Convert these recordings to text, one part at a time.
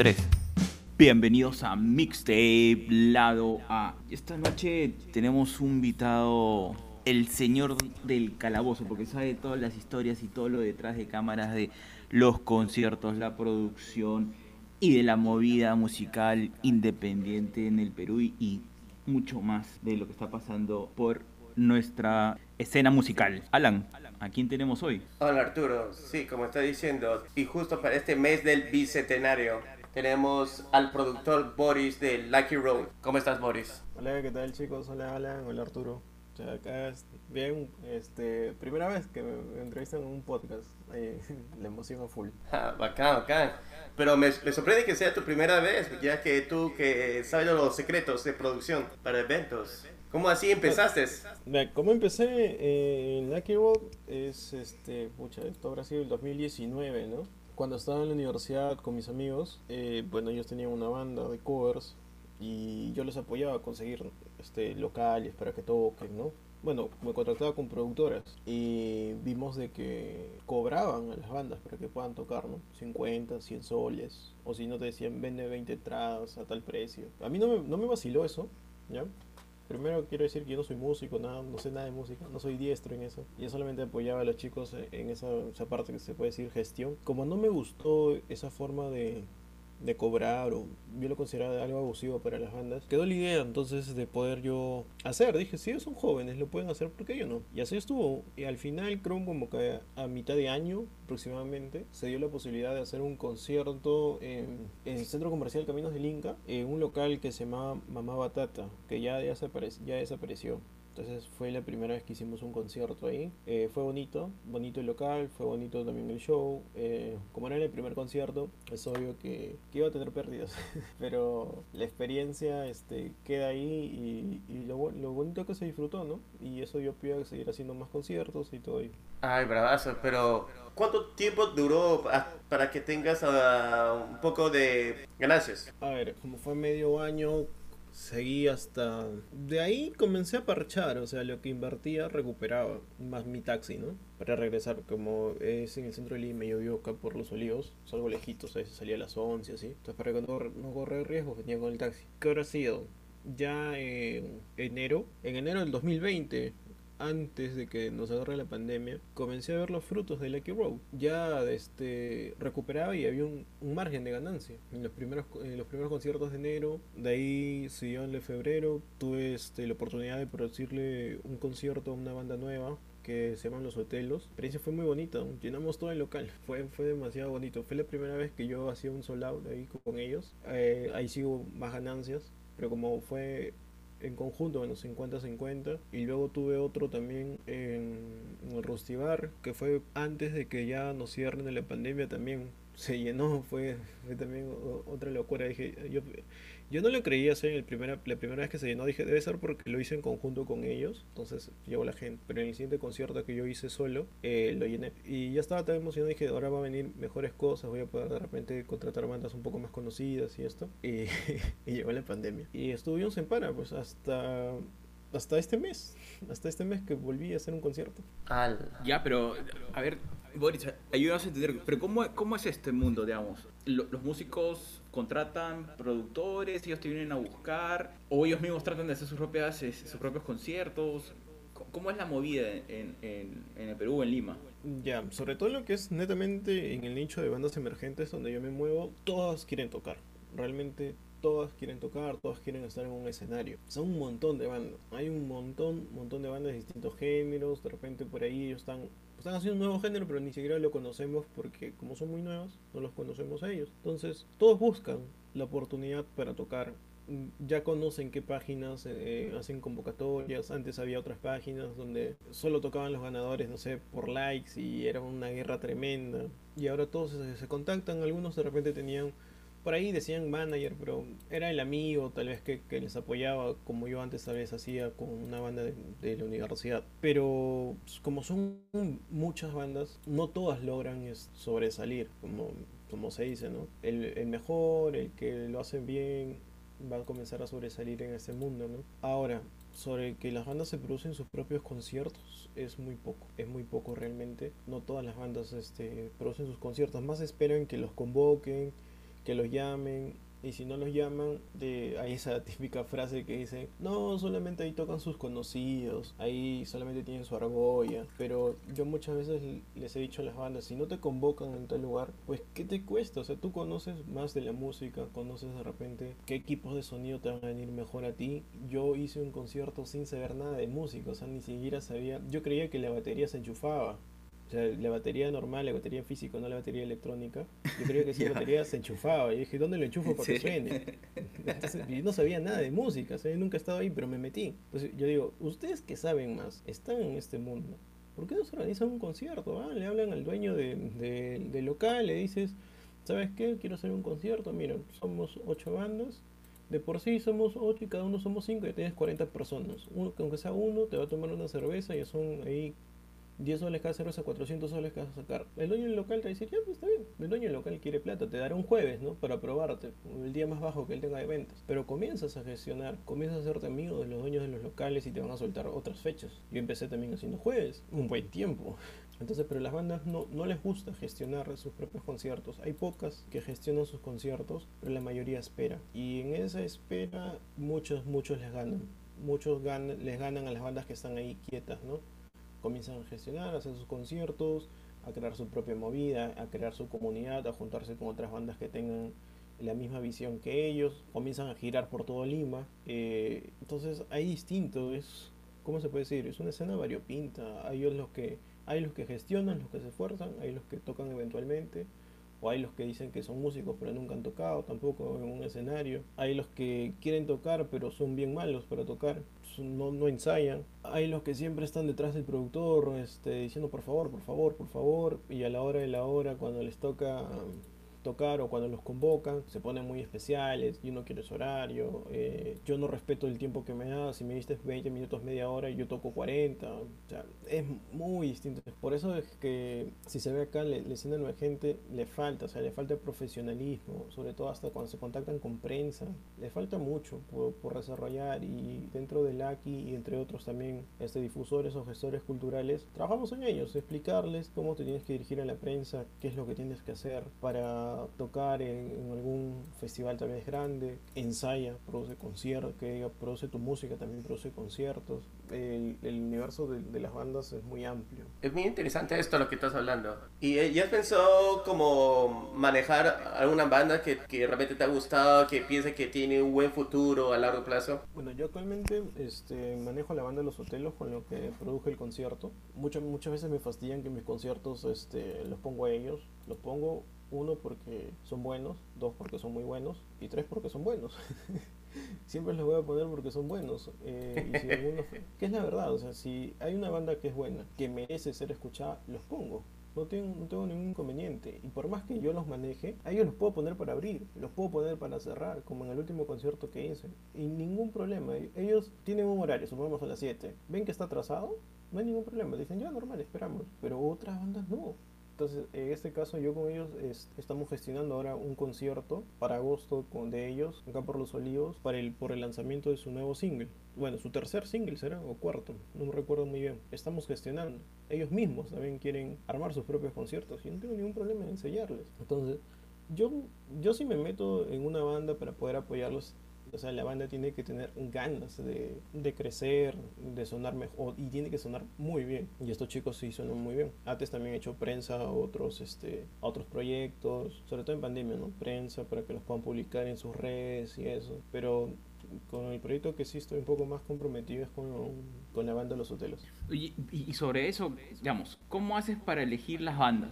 3. Bienvenidos a Mixtape Lado A. Esta noche tenemos un invitado, el señor del calabozo, porque sabe todas las historias y todo lo detrás de cámaras de los conciertos, la producción y de la movida musical independiente en el Perú y mucho más de lo que está pasando por nuestra escena musical. Alan, ¿a quién tenemos hoy? Hola Arturo, sí, como está diciendo, y justo para este mes del bicentenario tenemos al productor Boris de Lucky Road. ¿Cómo estás Boris? Hola, ¿qué tal chicos? Hola Alan, hola Arturo. Acá es bien, este, primera vez que me entrevistan en un podcast, la emoción a full. Ah, bacán, bacán. Pero me, me, sorprende que sea tu primera vez, ya que tú que sabes los secretos de producción para eventos. ¿Cómo así empezaste? ¿Cómo empecé eh, en Lucky Road? Es, este, pucha, esto habrá sido el 2019, ¿no? Cuando estaba en la universidad con mis amigos, eh, bueno, ellos tenían una banda de covers y yo les apoyaba a conseguir este, locales para que toquen, ¿no? Bueno, me contrataba con productoras y vimos de que cobraban a las bandas para que puedan tocar, ¿no? 50, 100 soles, o si no te decían vende 20 entradas a tal precio. A mí no me, no me vaciló eso, ¿ya? Primero quiero decir que yo no soy músico, nada, no sé nada de música, no soy diestro en eso. Yo solamente apoyaba a los chicos en esa, esa parte que se puede decir gestión. Como no me gustó esa forma de, de cobrar o yo lo consideraba algo abusivo para las bandas. Quedó la idea entonces de poder yo hacer. Dije, si ellos son jóvenes, lo pueden hacer, ¿por qué yo no? Y así estuvo. Y al final, creo como que a mitad de año aproximadamente, se dio la posibilidad de hacer un concierto en, el Centro Comercial Caminos del Inca, en un local que se llamaba Mamá Batata, que ya, ya desapareció. Entonces fue la primera vez que hicimos un concierto ahí. Eh, fue bonito, bonito el local, fue bonito también el show. Eh, como era el primer concierto, es obvio que, iba a tener pérdidas. Pero la experiencia este, queda ahí y, lo, lo, bonito que se disfrutó, ¿no? Y eso yo pido seguir haciendo más conciertos y todo ahí. Ay, bravazo, pero ¿cuánto tiempo duró para que tengas uh, un poco de ganancias? A ver, como fue medio año, seguí hasta... De ahí comencé a parchar, o sea, lo que invertía recuperaba, más mi taxi, ¿no? Para regresar, como es en el centro de Lima, yo vivo acá por Los Olivos, salgo lejitos, a veces salía a las 11, así. Entonces, para que no, no correr riesgo, venía con el taxi. ¿Qué habrá sido? Ya en enero, en enero del 2020, antes de que nos agarre la pandemia, comencé a ver los frutos de Lucky Road. Ya este, recuperaba y había un, margen de ganancia. En los, primeros, en los primeros conciertos de enero, de ahí siguió en el febrero, tuve este, la oportunidad de producirle un concierto a una banda nueva que se llaman Los Hotelos. La experiencia fue muy bonita, llenamos todo el local, fue, fue demasiado bonito. Fue la primera vez que yo hacía un sold ahí con ellos. Eh, ahí sigo más ganancias, pero como fue en conjunto, bueno, 50-50. Y luego tuve otro también en, el Rustibar, que fue antes de que ya nos cierren la pandemia también. Se llenó, fue, fue también otra locura. Dije, yo, yo no lo creía hacer el primera, la primera vez que se llenó. Dije, debe ser porque lo hice en conjunto con ellos. Entonces llegó la gente. Pero en el siguiente concierto que yo hice solo, eh, lo llené. Y ya estaba tan emocionado. Dije, ahora va a venir mejores cosas. Voy a poder de repente contratar bandas un poco más conocidas y esto. Y, y llegó la pandemia. Y estuvimos en para, pues hasta hasta este mes, hasta este mes que volví a hacer un concierto. Ya, pero, a ver, Boris, ayúdanos a entender, pero ¿cómo, cómo es este mundo, digamos? ¿Los músicos contratan productores, ellos te vienen a buscar, o ellos mismos tratan de hacer sus, propias, sus propios conciertos? ¿Cómo es la movida en, en, en el Perú, en Lima? Ya, sobre todo lo que es netamente en el nicho de bandas emergentes donde yo me muevo, todas quieren tocar. Realmente todas quieren tocar, todas quieren estar en un escenario. Son un montón de bandas. Hay un montón, montón de bandas de distintos géneros. De repente por ahí ellos están, están haciendo un nuevo género, pero ni siquiera lo conocemos porque como son muy nuevos, no los conocemos a ellos. Entonces, todos buscan la oportunidad para tocar. Ya conocen qué páginas eh, hacen convocatorias. Antes había otras páginas donde solo tocaban los ganadores, no sé, por likes y era una guerra tremenda. Y ahora todos se contactan. Algunos de repente tenían por ahí decían manager, pero era el amigo tal vez que, les apoyaba, como yo antes tal vez hacía con una banda de, la universidad. Pero como son muchas bandas, no todas logran sobresalir, como, como se dice, ¿no? El, el mejor, el que lo hace bien, va a comenzar a sobresalir en este mundo, ¿no? Ahora, sobre que las bandas se producen sus propios conciertos es muy poco, es muy poco realmente. No todas las bandas este, producen sus conciertos, más esperan que los convoquen que los llamen, y si no los llaman, de, hay esa típica frase que dice, no, solamente ahí tocan sus conocidos, ahí solamente tienen su argolla. Pero yo muchas veces les he dicho a las bandas, si no te convocan en tal lugar, pues ¿qué te cuesta? O sea, tú conoces más de la música, conoces de repente qué equipos de sonido te van a venir mejor a ti. Yo hice un concierto sin saber nada de música, o sea, ni siquiera sabía, yo creía que la batería se enchufaba. O sea, la batería normal, la batería física, no la batería electrónica. Yo creo que si la batería se enchufaba. Y dije, ¿dónde lo enchufo para que suene? Entonces, yo no sabía nada de música, o nunca he estado ahí, pero me metí. Entonces yo digo, ustedes que saben más, están en este mundo. ¿Por qué no se organizan un concierto? Ah? Le hablan al dueño del de, local, le dices, ¿sabes qué? Quiero hacer un concierto. Mira, somos ocho bandas. De por sí somos ocho y cada uno somos cinco y tienes 40 personas. Uno, aunque sea uno, te va a tomar una cerveza y son ahí 10 soles cada cerveza, 400 soles que vas sacar. El dueño del local te va a decir, ya, pues está bien. El dueño del local quiere plata, te dará un jueves, ¿no? Para probarte, el día más bajo que él tenga de ventas. Pero comienzas a gestionar, comienzas a hacerte amigo de los dueños de los locales y te van a soltar otras fechas. Yo empecé también haciendo jueves, un buen tiempo. Entonces, pero las bandas no, no les gusta gestionar sus propios conciertos. Hay pocas que gestionan sus conciertos, pero la mayoría espera. Y en esa espera, muchos, muchos les ganan. Muchos les ganan a las bandas que están ahí quietas, ¿no? Comienzan a gestionar, a hacer sus conciertos, a crear su propia movida, a crear su comunidad, a juntarse con otras bandas que tengan la misma visión que ellos, comienzan a girar por todo Lima. Eh, entonces hay distinto, es, ¿cómo se puede decir? Es una escena variopinta. Hay los que, hay los que gestionan, los que se esfuerzan, hay los que tocan eventualmente, o hay los que dicen que son músicos pero nunca han tocado tampoco en un escenario. Hay los que quieren tocar pero son bien malos para tocar, no, no ensayan. Hay los que siempre están detrás del productor este, diciendo por favor, por favor, por favor. Y a la hora de la hora cuando les toca tocar o cuando los convocan, se ponen muy especiales, yo no quiero ese horario, eh, yo no respeto el tiempo que me da, si me diste 20 minutos, media hora, yo toco 40, o sea, es muy distinto. Por eso es que si se ve acá, la escena gente le falta, o sea, le falta profesionalismo, sobre todo hasta cuando se contactan con prensa, le falta mucho por, por desarrollar y dentro del ACI y entre otros también este, difusores o gestores culturales, trabajamos en ellos, explicarles cómo te tienes que dirigir a la prensa, qué es lo que tienes que hacer para tocar en, algún festival tal vez grande, ensaya, produce conciertos, que produce tu música, también produce conciertos. El, universo de, las bandas es muy amplio. Es muy interesante esto lo que estás hablando. ¿Y eh, ya has pensado como manejar alguna banda que, que realmente te ha gustado, que piense que tiene un buen futuro a largo plazo? Bueno, yo actualmente este, manejo la banda de Los Hotelos con lo que produje el concierto. Muchas, muchas veces me fastidian que mis conciertos este, los pongo a ellos. Los pongo uno, porque son buenos. Dos, porque son muy buenos. Y tres, porque son buenos. Siempre los voy a poner porque son buenos. Eh, y si alguno, que es la verdad, o sea, si hay una banda que es buena, que merece ser escuchada, los pongo. No tengo, no tengo ningún inconveniente. Y por más que yo los maneje, a ellos los puedo poner para abrir, los puedo poner para cerrar, como en el último concierto que hice. Y ningún problema. Ellos tienen un horario, supongamos a las 7. ¿Ven que está atrasado? No hay ningún problema. Dicen, ya normal, esperamos. Pero otras bandas no. Entonces, en este caso yo con ellos estamos gestionando ahora un concierto para agosto con, de ellos, acá por Los Olivos, para el, por el lanzamiento de su nuevo single. Bueno, su tercer single será, o cuarto, no me recuerdo muy bien. Estamos gestionando. Ellos mismos también quieren armar sus propios conciertos y no tengo ningún problema en enseñarles. Entonces, yo, yo sí me meto en una banda para poder apoyarlos o sea, la banda tiene que tener ganas de, crecer, de sonar mejor y tiene que sonar muy bien. Y estos chicos sí suenan muy bien. Antes también he hecho prensa a otros, este, otros proyectos, sobre todo en pandemia, ¿no? Prensa para que los puedan publicar en sus redes y eso. Pero con el proyecto que sí estoy un poco más comprometido es con, con la banda Los Hotelos. Y, y, sobre eso, digamos, ¿cómo haces para elegir las bandas?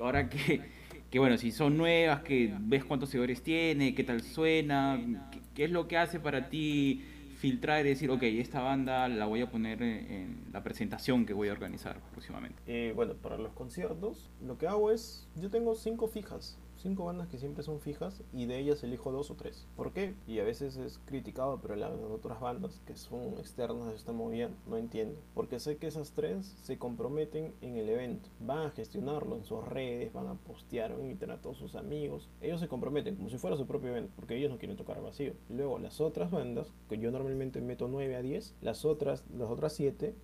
Ahora que, que, bueno, si son nuevas, que ves cuántos seguidores tiene, qué tal suena, ¿Qué es lo que hace para ti filtrar y decir, ok, esta banda la voy a poner en, la presentación que voy a organizar próximamente? Eh, bueno, para los conciertos, lo que hago es, yo tengo cinco fijas cinco bandas que siempre son fijas y de ellas elijo dos o tres. ¿Por qué? Y a veces es criticado, pero las otras bandas que son externas de esta movida no entiendo. Porque sé que esas tres se comprometen en el evento, van a gestionarlo en sus redes, van a postear, van a invitar a todos sus amigos. Ellos se comprometen como si fuera su propio evento, porque ellos no quieren tocar vacío. Luego las otras bandas, que yo normalmente meto 9 a 10, las otras, las otras 7,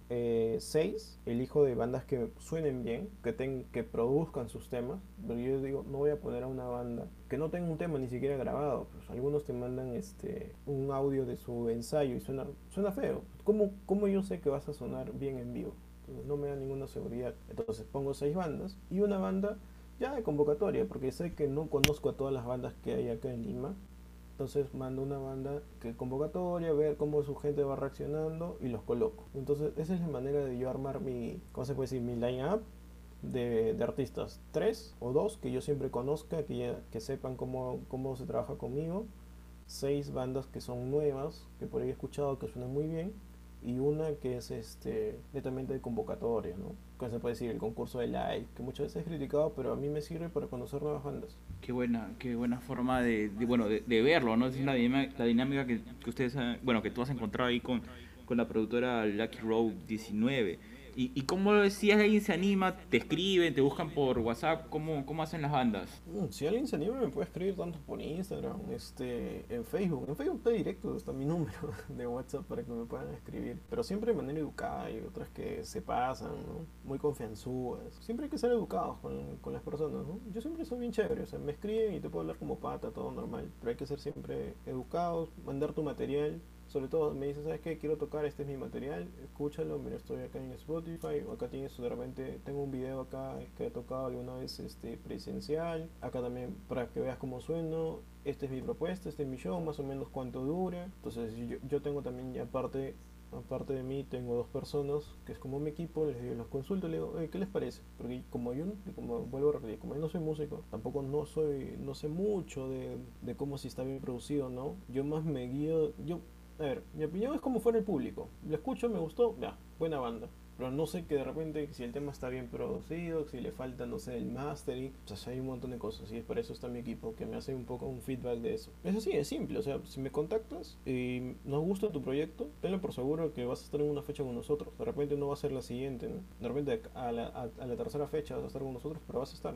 6, eh, elijo de bandas que suenen bien, que, ten, que produzcan sus temas, pero yo digo, no voy a poner a una banda que no tenga un tema ni siquiera grabado. Pues algunos te mandan este un audio de su ensayo y suena, suena feo. ¿Cómo, ¿Cómo yo sé que vas a sonar bien en vivo? no me da ninguna seguridad. Entonces pongo seis bandas y una banda ya de convocatoria, porque sé que no conozco a todas las bandas que hay acá en Lima. Entonces mando una banda que convocatoria, ver cómo su gente va reaccionando y los coloco. Entonces esa es la manera de yo armar mi, ¿cómo se puede decir? Mi line-up de, artistas. Tres o dos que yo siempre conozca, que, que sepan cómo, cómo se trabaja conmigo. Seis bandas que son nuevas, que por ahí he escuchado que suenan muy bien. Y una que es este netamente de convocatoria, ¿no? Que se puede decir el concurso de live, que muchas veces es criticado, pero a mí me sirve para conocer nuevas bandas. Qué buena, qué buena forma de, bueno, de, verlo, ¿no? Es la, la dinámica que, que ustedes, bueno, que tú has encontrado ahí con, con la productora Lucky Road 19 ¿Y, y cómo si alguien se anima, te escriben, te buscan por WhatsApp? ¿Cómo, cómo hacen las bandas? Mm, si alguien se anima me puede escribir tanto por Instagram, este, en Facebook. En Facebook está directo, está mi número de WhatsApp para que me puedan escribir. Pero siempre de manera educada y otras que se pasan, ¿no? Muy confianzudas. Siempre hay que ser educados con, con las personas, ¿no? Yo siempre soy bien chévere, o sea, me escriben y te puedo hablar como pata, todo normal. Pero hay que ser siempre educados, mandar tu material sobre todo me dice, ¿sabes qué? Quiero tocar, este es mi material, escúchalo, mira, estoy acá en Spotify, acá tienes de repente, tengo un video acá que he tocado alguna vez este, presencial, acá también para que veas cómo sueno, esta es mi propuesta, este es mi show, más o menos cuánto dura, entonces yo, yo tengo también aparte aparte de mí tengo dos personas que es como mi equipo, les digo, los consulto, les digo, ¿qué les parece? Porque como yo, como vuelvo a repetir, como yo no soy músico, tampoco no soy, no sé mucho de, de cómo si está bien producido, ¿no? Yo más me guío, yo a ver, mi opinión es como fuera el público. Lo escucho, me gustó, ya, buena banda. Pero no sé que de repente si el tema está bien producido, si le falta, no sé, el mastering. O sea, hay un montón de cosas y es por eso está mi equipo, que me hace un poco un feedback de eso. Eso sí, es simple. O sea, si me contactas y nos gusta tu proyecto, tenlo por seguro que vas a estar en una fecha con nosotros. De repente no va a ser la siguiente, ¿no? De repente a la, a la tercera fecha vas a estar con nosotros, pero vas a estar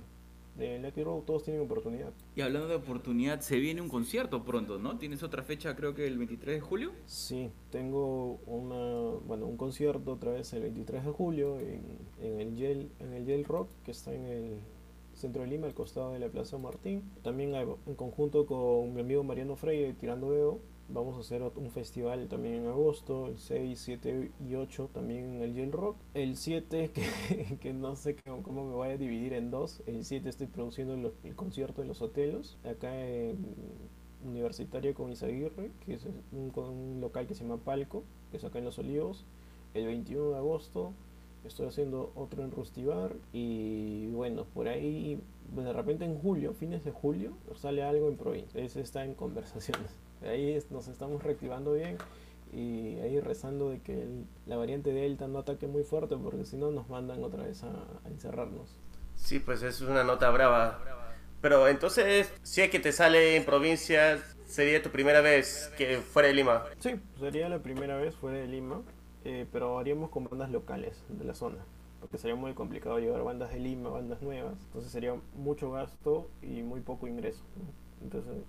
de Lucky Road todos tienen oportunidad. Y hablando de oportunidad, se viene un concierto pronto, ¿no? ¿Tienes otra fecha, creo que el 23 de julio? Sí, tengo una, bueno, un concierto otra vez el 23 de julio en, en el Yale, en el Yale Rock, que está en el centro de Lima, al costado de la Plaza Martín. También en conjunto con mi amigo Mariano Freire, Tirando Veo, Vamos a hacer un festival también en agosto, el 6, 7 y 8 también en el Yale Rock. El 7, que, que no sé cómo, me voy a dividir en dos. El 7 estoy produciendo el, concierto de los hotelos, acá en Universitario con Isaguirre, que es un, un, local que se llama Palco, que es acá en Los Olivos. El 21 de agosto estoy haciendo otro en Rustibar y bueno, por ahí de repente en julio, fines de julio, sale algo en provincia. Ese está en conversaciones. Ahí nos estamos reactivando bien y ahí rezando de que la variante Delta no ataque muy fuerte porque si no nos mandan otra vez a, encerrarnos. Sí, pues es una nota brava. Pero entonces, si es que te sale en provincia, sería tu primera vez que fuera de Lima. Sí, sería la primera vez fuera de Lima, eh, pero haríamos con bandas locales de la zona porque sería muy complicado llevar bandas de Lima, bandas nuevas, entonces sería mucho gasto y muy poco ingreso. Entonces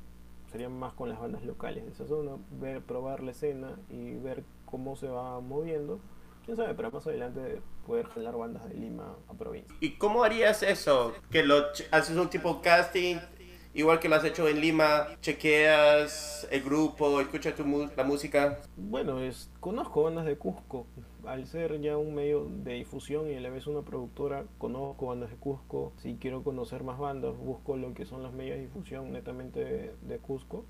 sería más con las bandas locales de esa zona, ver, probar la escena y ver cómo se va moviendo. Quién sabe, pero más adelante poder jalar bandas de Lima a provincia. ¿Y cómo harías eso? Que lo haces un tipo casting, igual que lo has hecho en Lima, chequeas el grupo, escuchas tu la música. Bueno, es conozco bandas de Cusco, al ser ya un medio de difusión y a la vez una productora, conozco bandas de Cusco. Si quiero conocer más bandas, busco lo que son los medios de difusión netamente de, Cusco.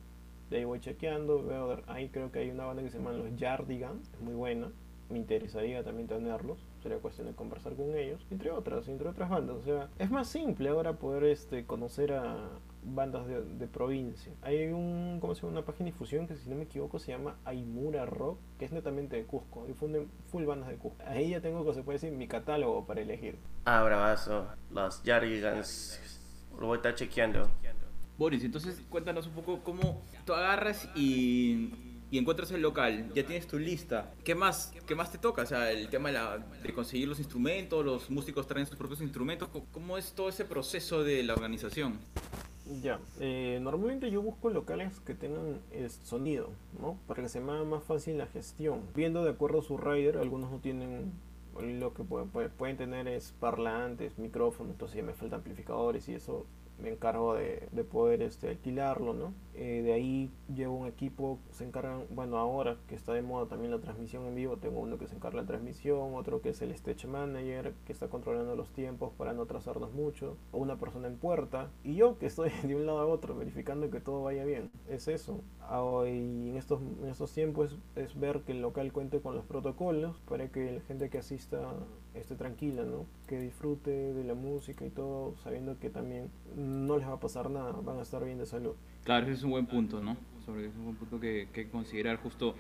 De ahí voy chequeando, veo, ahí creo que hay una banda que se llama Los Yardigans, es muy buena. Me interesaría también tenerlos, sería cuestión de conversar con ellos, entre otras, entre otras bandas. O sea, es más simple ahora poder este, conocer a, bandas de, provincia. Hay un, ¿cómo se llama? Una página de difusión que si no me equivoco se llama Aymura Rock, que es netamente de Cusco. Difunden full bandas de Cusco. Ahí ya tengo, que se puede decir, mi catálogo para elegir. Ah, bravazo. Los Yarigans. Lo voy a estar chequeando. Boris, entonces cuéntanos un poco cómo tú agarras y, y encuentras el local, ya tienes tu lista. ¿Qué más, qué más te toca? O sea, el tema de, la, de conseguir los instrumentos, los músicos traen sus propios instrumentos. ¿Cómo es todo ese proceso de la organización? Ya, eh, normalmente yo busco locales que tengan el sonido, ¿no? Para que se me haga más fácil la gestión. Viendo de acuerdo a su rider, algunos no tienen, lo que pueden, pueden tener es parlantes, micrófonos, entonces ya me faltan amplificadores y eso me encargo de, de poder este, alquilarlo, ¿no? Eh, de ahí llevo un equipo, se encargan, bueno, ahora que está de moda también la transmisión en vivo, tengo uno que se encarga de la transmisión, otro que es el stage manager, que está controlando los tiempos para no atrasarnos mucho, una persona en puerta, y yo que estoy de un lado a otro, verificando que todo vaya bien. Es eso. Y en estos, en estos tiempos es, ver que el local cuente con los protocolos para que la gente que asista esté tranquila, ¿no? Que disfrute de la música y todo, sabiendo que también no les va a pasar nada, van a estar bien de salud. Claro, ese es un buen punto, ¿no? Sobre es un buen punto que, que considerar. Justo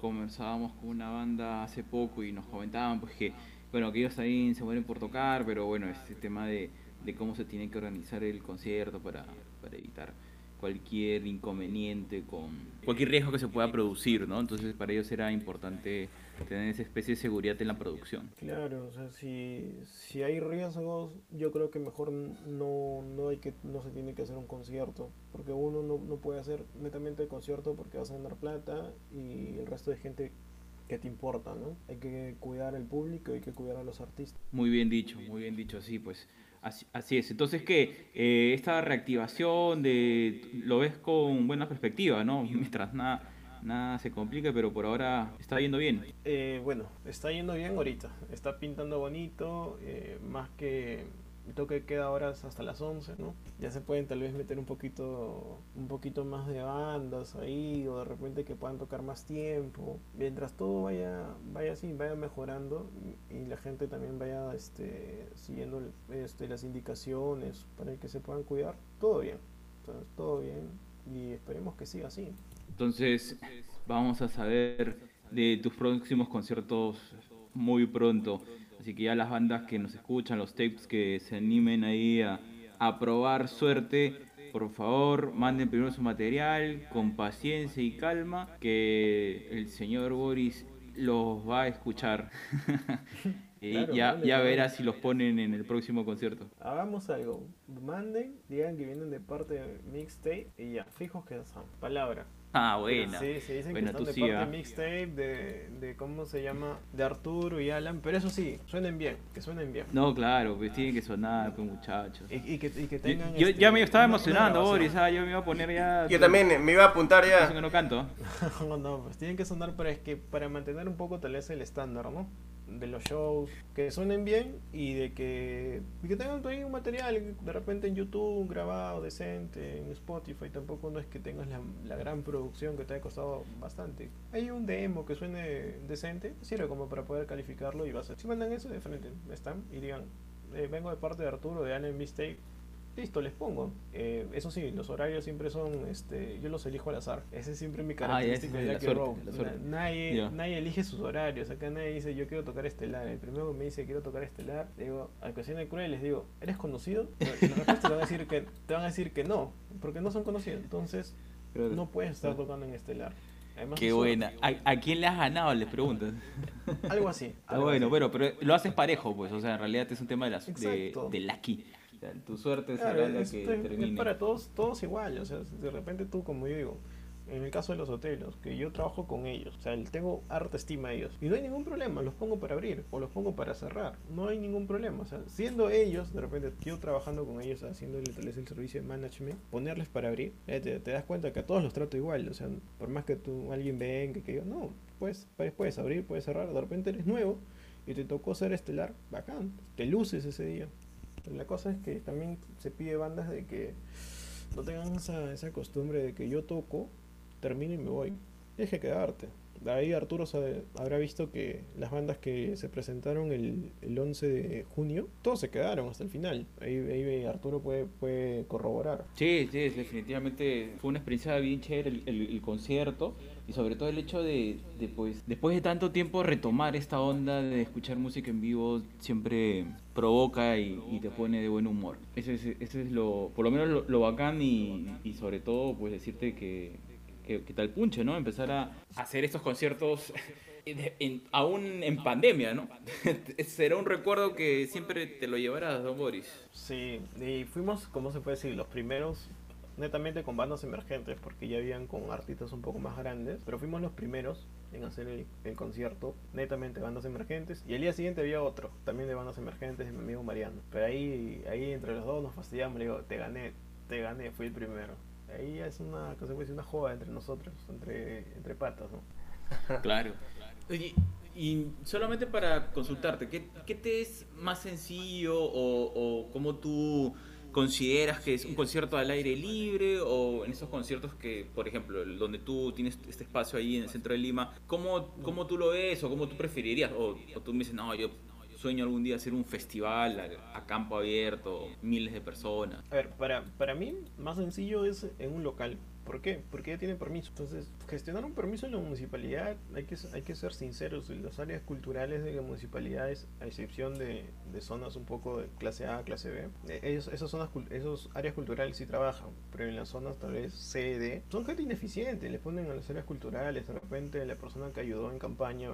conversábamos con una banda hace poco y nos comentaban pues que, bueno, que ellos también se mueren por tocar, pero bueno, este tema de, de cómo se tiene que organizar el concierto para, para evitar cualquier inconveniente, con cualquier riesgo que se pueda producir, ¿no? Entonces para ellos era importante tener esa especie de seguridad en la producción. Claro, o sea, si, si hay riesgos, yo creo que mejor no, no, hay que, no se tiene que hacer un concierto, porque uno no, no puede hacer netamente el concierto porque vas a ganar plata y el resto de gente que te importa, ¿no? Hay que cuidar al público, hay que cuidar a los artistas. Muy bien dicho, muy bien dicho, sí, pues así, es. Entonces que eh, esta reactivación de lo ves con buena perspectiva, ¿no? Mientras nada nada se complica, pero por ahora está yendo bien. Eh, bueno, está yendo bien ahorita, está pintando bonito, eh, más que el toque queda horas hasta las 11, ¿no? Ya se pueden tal vez meter un poquito un poquito más de bandas ahí o de repente que puedan tocar más tiempo. Mientras todo vaya vaya así, vaya mejorando y, la gente también vaya este siguiendo este, las indicaciones para que se puedan cuidar, todo bien. Todo bien y esperemos que siga así. Entonces, vamos a saber de tus próximos conciertos muy pronto. Así que ya las bandas que nos escuchan, los tapes que se animen ahí a, probar suerte, por favor, manden primero su material con paciencia y calma, que el señor Boris los va a escuchar. y ya, ya verá si los ponen en el próximo concierto. Hagamos algo. Manden, digan que vienen de parte de Mixtape y ya, fijos que son. Palabra. Ah, buena. Sí, se dicen que están de parte mixtape, de, de, cómo se llama, de Arturo y Alan, pero eso sí, suenen bien, que suenen bien. No, claro, pues tienen que sonar, pues muchachos. Y, y, que, y que, tengan... Yo, ya me estaba emocionando, Boris, ah, yo me iba a poner ya... Yo también, me iba a apuntar ya. Eso que no canto. no, no, pues tienen que sonar, pero es que para mantener un poco tal vez el estándar, ¿no? De los shows, que suenen bien y de que, que tengan ahí un material de repente en YouTube grabado decente, en Spotify tampoco no es que tengas la, gran producción que te haya costado bastante. Hay un demo que suene decente, sirve como para poder calificarlo y vas a... Si mandan eso de frente, están y digan, eh, vengo de parte de Arturo de Allen Mistake listo, les pongo. Eh, eso sí, los horarios siempre son, este, yo los elijo al azar. Ese es siempre mi ah, característica de Jackie nadie, nadie elige sus horarios. Acá nadie dice, yo quiero tocar estelar. El primero que me dice, quiero tocar estelar, digo, al cocina de cruel les digo, ¿eres conocido? La respuesta te van a decir que, te van a decir que no, porque no son conocidos. Entonces, no puedes estar tocando en estelar. Qué buena. ¿A, quién le has ganado? Les preguntas. Algo así. Ah, bueno, pero, pero lo haces parejo, pues. O sea, en realidad es un tema de, la, de, de Lucky tu suerte será la que termine. Es para todos, todos igual. O sea, de repente tú, como yo digo, en el caso de los hoteles, que yo trabajo con ellos, o sea, tengo harta estima a ellos, y no hay ningún problema, los pongo para abrir o los pongo para cerrar, no hay ningún problema, o sea, siendo ellos, de repente yo trabajando con ellos, haciendo el servicio de management, ponerles para abrir, eh, te, das cuenta que a todos los trato igual, o sea, por más que tú, alguien venga, que yo, no, pues, puedes abrir, puedes cerrar, de repente eres nuevo y te tocó ser estelar, bacán, te luces ese día, la cosa es que también se pide bandas de que no tengan esa, esa costumbre de que yo toco, termino y me voy. Deje quedarte. Ahí Arturo habrá visto que las bandas que se presentaron el, el 11 de junio, todos se quedaron hasta el final. Ahí, ahí Arturo puede, puede corroborar. Sí, sí, definitivamente fue una experiencia bien chévere el, el concierto y sobre todo el hecho de, de, pues, después de tanto tiempo retomar esta onda de escuchar música en vivo siempre provoca y, te pone de buen humor. Eso es, eso es lo, por lo menos lo, bacán y, sobre todo pues decirte que, que, tal punche, ¿no? Empezar a hacer estos conciertos en, aún en pandemia, ¿no? Será un recuerdo que siempre te lo llevarás, don Boris. Sí, y fuimos, ¿cómo se puede decir? Los primeros netamente con bandas emergentes, porque ya habían con artistas un poco más grandes, pero fuimos los primeros en hacer el, el concierto, netamente bandas emergentes, y el día siguiente había otro, también de bandas emergentes, de mi amigo Mariano. Pero ahí, ahí entre los dos nos fastidiamos, le digo, te gané, te gané, fui el primero. Ahí es una, cosa una joda entre nosotros, entre, entre patas, ¿no? Claro. Oye, y solamente para consultarte, ¿qué, qué te es más sencillo o, o cómo tú consideras que es un concierto al aire libre o en esos conciertos que, por ejemplo, donde tú tienes este espacio ahí en el centro de Lima, ¿cómo, cómo tú lo ves o cómo tú preferirías? O, o tú me dices, no, yo sueño algún día hacer un festival a, a, campo abierto, miles de personas. A ver, para, para mí más sencillo es en un local. ¿Por qué? Porque ya tiene permiso. Entonces, gestionar un permiso en la municipalidad, hay que, hay que ser sinceros, las áreas culturales de la municipalidad, a excepción de, de zonas un poco de clase A, clase B, eh, ellos, esas zonas, esos áreas culturales sí trabajan, pero en las zonas tal vez C, D, son gente ineficiente, les ponen a las áreas culturales, de repente la persona que ayudó en campaña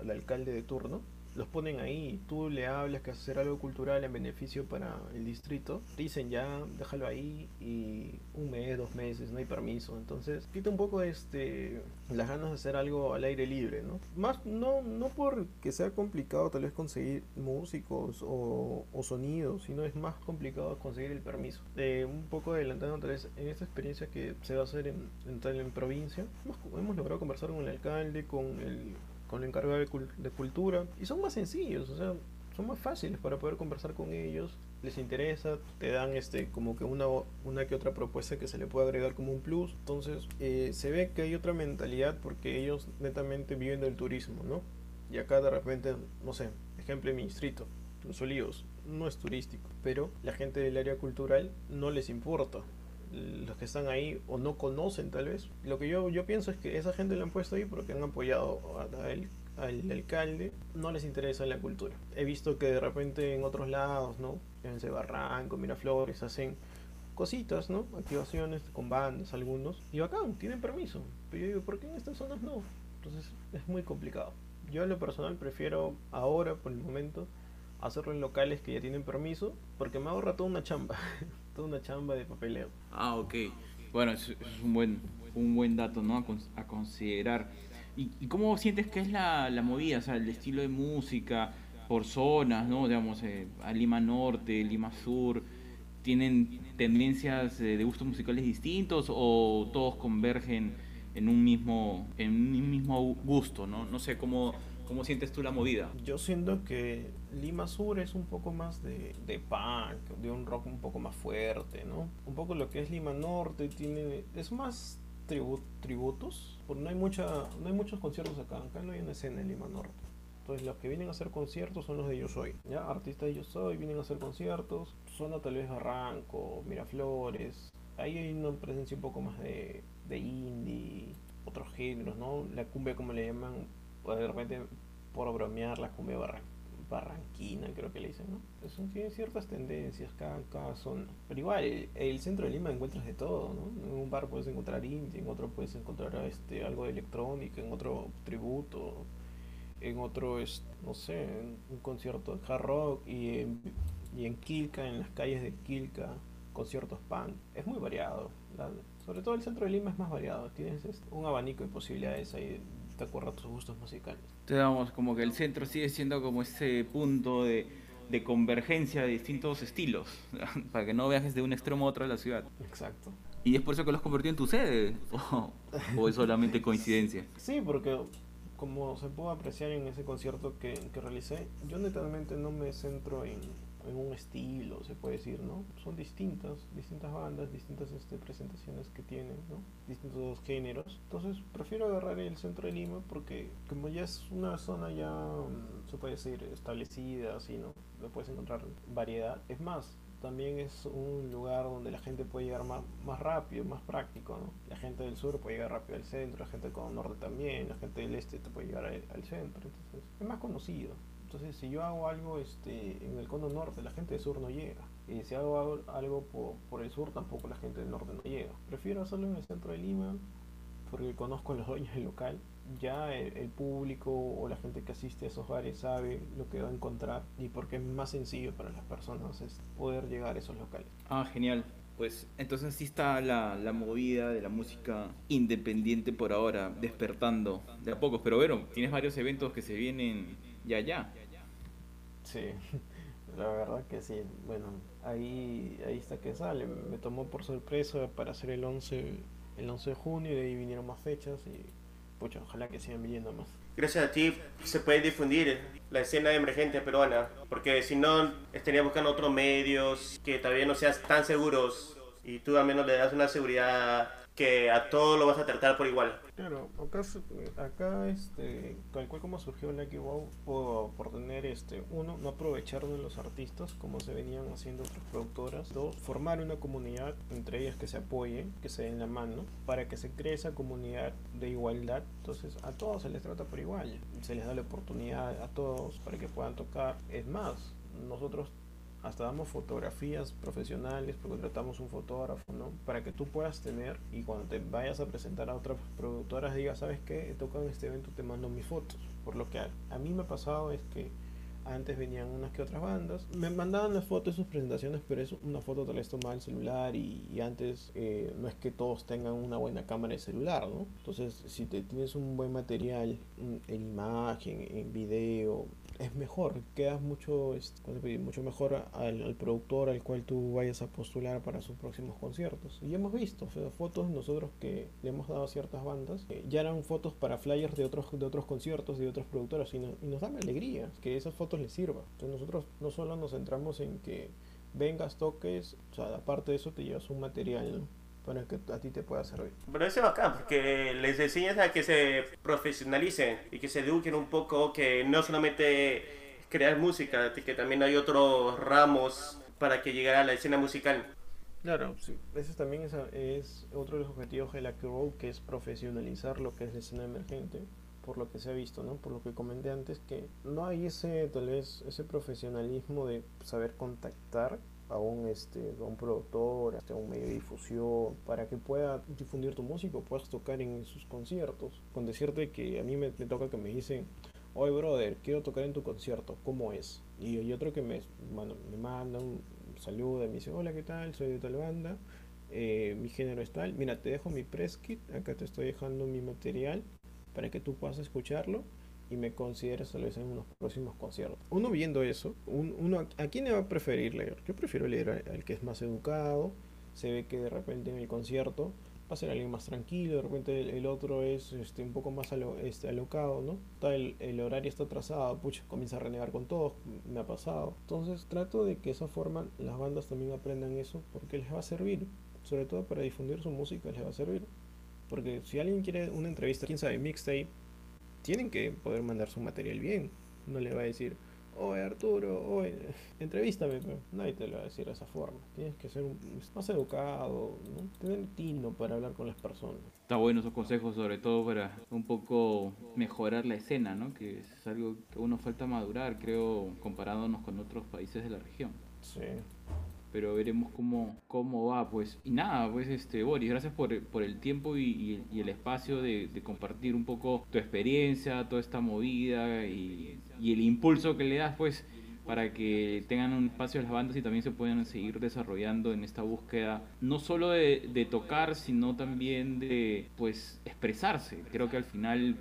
al alcalde de turno, los ponen ahí, tú le hablas que hacer algo cultural en beneficio para el distrito, dicen ya, déjalo ahí y un mes, dos meses, no hay permiso. Entonces, quita un poco este las ganas de hacer algo al aire libre, ¿no? Más no no porque sea complicado tal vez conseguir músicos o, o sonidos, sino es más complicado conseguir el permiso. Eh, un poco adelantando tal vez en esta experiencia que se va a hacer en, en, en provincia, hemos, hemos logrado conversar con el alcalde, con el con el encargado de, cul de, cultura y son más sencillos, o sea, son más fáciles para poder conversar con ellos, les interesa, te dan este como que una, una que otra propuesta que se le puede agregar como un plus, entonces eh, se ve que hay otra mentalidad porque ellos netamente viven del turismo, ¿no? Y acá de repente, no sé, ejemplo en mi distrito, Los Olivos, no es turístico, pero la gente del área cultural no les importa, los que están ahí o no conocen tal vez. Lo que yo, yo pienso es que esa gente la han puesto ahí porque han apoyado a, él, al alcalde, no les interesa la cultura. He visto que de repente en otros lados, ¿no? En Barranco, Miraflores, hacen cositas, ¿no? Activaciones con bandas, algunos. Y acá tienen permiso. Pero yo digo, ¿por qué en estas zonas no? Entonces es muy complicado. Yo en lo personal prefiero ahora, por el momento, hacerlo en locales que ya tienen permiso, porque me ahorra toda una chamba. toda una chamba de papeleo. Ah, ok. Bueno, es un buen, un buen dato, ¿no? A, considerar. ¿Y, ¿Y, cómo sientes que es la, la, movida? O sea, el estilo de música por zonas, ¿no? Digamos, eh, a Lima Norte, Lima Sur, ¿tienen tendencias de gustos musicales distintos o todos convergen en un mismo, en un mismo gusto, ¿no? No sé cómo ¿Cómo sientes tú la movida? Yo siento que Lima Sur es un poco más de, de punk, de un rock un poco más fuerte, ¿no? Un poco lo que es Lima Norte tiene es más tribu tributos, porque no hay mucha no hay muchos conciertos acá, acá no hay una escena en Lima Norte. Entonces los que vienen a hacer conciertos son los de Yo Soy, ¿ya? Artistas de Yo Soy vienen a hacer conciertos, zona tal vez Barranco, Miraflores, ahí hay una presencia un poco más de, de indie, otros géneros, ¿no? La cumbia como le llaman pues de repente por bromear la cumbia barran barranquina, creo que le dicen, ¿no? Eso tiene ciertas tendencias cada, cada zona. Pero igual, el, el, centro de Lima encuentras de todo, ¿no? En un bar puedes encontrar indie, en otro puedes encontrar este, algo de electrónica, en otro tributo, en otro, es, no sé, un concierto de hard rock y en, y en Quilca, en las calles de Quilca, conciertos punk. Es muy variado. La, sobre todo el centro de Lima es más variado. Tienes este, un abanico de posibilidades ahí de acuerdo a tus gustos musicales. Digamos, como que el centro sigue siendo como ese punto de, de convergencia de distintos estilos, para que no viajes de un extremo a otro de la ciudad. Exacto. ¿Y es por eso que lo has convertido en tu sede? ¿O, o es solamente coincidencia? Sí, porque como se pudo apreciar en ese concierto que, que realicé, yo netamente no me centro en en un estilo, se puede decir, ¿no? Son distintas, distintas bandas, distintas este, presentaciones que tienen, ¿no? Distintos géneros. Entonces prefiero agarrar el centro de Lima porque como ya es una zona ya, mm, se puede decir, establecida, así, ¿no? Lo puedes encontrar variedad. Es más, también es un lugar donde la gente puede llegar más, más rápido, más práctico, ¿no? La gente del sur puede llegar rápido al centro, la gente del norte también, la gente del este te puede llegar al, al centro, entonces es más conocido. Entonces, si yo hago algo este, en el cono norte, la gente del sur no llega. Y si hago algo por, por, el sur, tampoco la gente del norte no llega. Prefiero hacerlo en el centro de Lima, porque conozco a los dueños del local. Ya el, público o la gente que asiste a esos bares sabe lo que va a encontrar y porque es más sencillo para las personas poder llegar a esos locales. Ah, genial. Pues entonces sí está la, la movida de la música independiente por ahora, despertando de a pocos. Pero bueno, tienes varios eventos que se vienen ya ya. Sí, la verdad que sí. Bueno, ahí, ahí está que sale. Me tomó por sorpresa para hacer el 11, el 11 de junio y de ahí vinieron más fechas y pucha, ojalá que sigan viniendo más. Gracias a ti se puede difundir la escena emergente peruana, porque si no estaría buscando otros medios que todavía no sean tan seguros y tú al menos le das una seguridad que a todo lo vas a tratar por igual. Claro, acá, este, tal cual como surgió Lucky Wow, por, por tener, este, uno, no aprovechar de los artistas como se venían haciendo otras productoras, dos, formar una comunidad entre ellas que se apoyen, que se den la mano, para que se cree esa comunidad de igualdad, entonces a todos se les trata por igual, se les da la oportunidad a todos para que puedan tocar, es más, nosotros hasta damos fotografías profesionales porque tratamos un fotógrafo, ¿no? Para que tú puedas tener y cuando te vayas a presentar a otras productoras digas, ¿sabes qué? Tocan este evento, te mando mis fotos. Por lo que a, a, mí me ha pasado es que antes venían unas que otras bandas, me mandaban las fotos de sus presentaciones, pero es una foto tal vez tomada el celular y, y antes eh, no es que todos tengan una buena cámara de celular, ¿no? Entonces, si te tienes un buen material en imagen, en video, es mejor, quedas mucho, mucho mejor al, al, productor al cual tú vayas a postular para sus próximos conciertos. Y hemos visto fotos nosotros que le hemos dado a ciertas bandas, eh, ya eran fotos para flyers de otros, de otros conciertos, de otros productores, y, no, y nos dan alegría que esas fotos les sirvan. Entonces nosotros no solo nos centramos en que vengas, toques, o sea, aparte de eso te llevas un material, ¿no? para que a ti te pueda servir. Pero eso es bacán, porque les enseñas a que se profesionalicen y que se eduquen un poco, que no solamente crear música, que también hay otros ramos para que llegara a la escena musical. Claro, sí. ese también es, es otro de los objetivos de la Road, que es profesionalizar lo que es la escena emergente por lo que se ha visto, ¿no? Por lo que comenté antes, que no hay ese, tal vez, ese profesionalismo de saber contactar a un, este, a un productor, a un medio de difusión, para que pueda difundir tu música, puedas tocar en sus conciertos. Con decirte que a mí me, me toca que me dicen, oye brother, quiero tocar en tu concierto, ¿cómo es? Y hay otro que me, bueno, me manda un saludo y me dice, hola, ¿qué tal? Soy de tal banda, eh, mi género es tal, mira, te dejo mi press kit, acá te estoy dejando mi material para que tú puedas escucharlo y me consideres tal vez en unos próximos conciertos. Uno viendo eso, un, uno, ¿a quién le va a preferir leer? Yo prefiero leer al que es más educado, se ve que de repente en el concierto va a ser alguien más tranquilo, de repente el, el otro es este, un poco más alo, este, alocado, ¿no? Está el, el, horario está atrasado, pucha, comienza a renegar con todos, me ha pasado. Entonces trato de que esa forma las bandas también aprendan eso porque les va a servir, sobre todo para difundir su música les va a servir. Porque si alguien quiere una entrevista, quién sabe, mixtape, tienen que poder mandar su material bien. No le va a decir, oye Arturo, oye, entrevístame, pero nadie te lo va a decir de esa forma. Tienes que ser un, más educado, ¿no? tener tino para hablar con las personas. Está bueno esos consejos, sobre todo para un poco mejorar la escena, ¿no? que es algo que uno falta madurar, creo, comparándonos con otros países de la región. Sí pero veremos cómo, cómo va, pues. Y nada, pues, este, Boris, gracias por, por el tiempo y, y, y el espacio de, de, compartir un poco tu experiencia, toda esta movida y, y, el impulso que le das, pues, para que tengan un espacio las bandas y también se puedan seguir desarrollando en esta búsqueda, no solo de, de tocar, sino también de, pues, expresarse. Creo que al final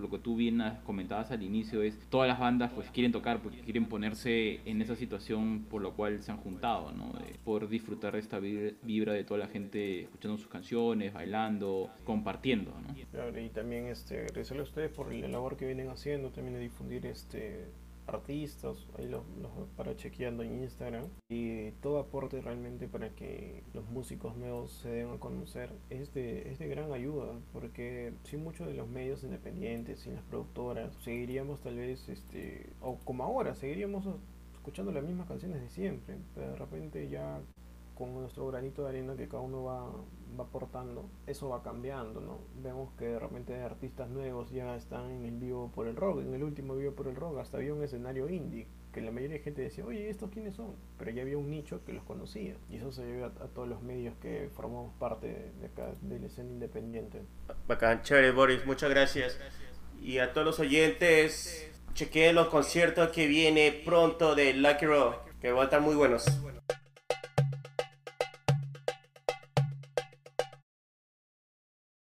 lo que tú bien comentabas al inicio es todas las bandas pues quieren tocar porque quieren ponerse en esa situación por lo cual se han juntado, ¿no? De poder disfrutar esta vibra de toda la gente escuchando sus canciones, bailando, compartiendo, ¿no? Claro, y también este agradecerle a ustedes por la labor que vienen haciendo, también de difundir este artistas, ahí los, los, chequeando en Instagram. Y todo aporte realmente para que los músicos nuevos se den a conocer es de, es de gran ayuda porque sin muchos de los medios independientes, sin las productoras, seguiríamos tal vez, este o como ahora, seguiríamos escuchando las mismas canciones de siempre, pero de repente ya con nuestro granito de arena que cada uno va, va aportando, eso va cambiando, ¿no? Vemos que de repente artistas nuevos ya están en el vivo por el rock, en el último vivo por el rock, hasta había un escenario indie, que la mayoría de gente decía, oye, ¿estos quiénes son? Pero ya había un nicho que los conocía, y eso se debe a, a todos los medios que formamos parte de, acá, de la escena independiente. Bacán, chévere, Boris, muchas gracias. Y a todos los oyentes, chequeen los conciertos que viene pronto de Lucky Rock, que van a estar muy buenos.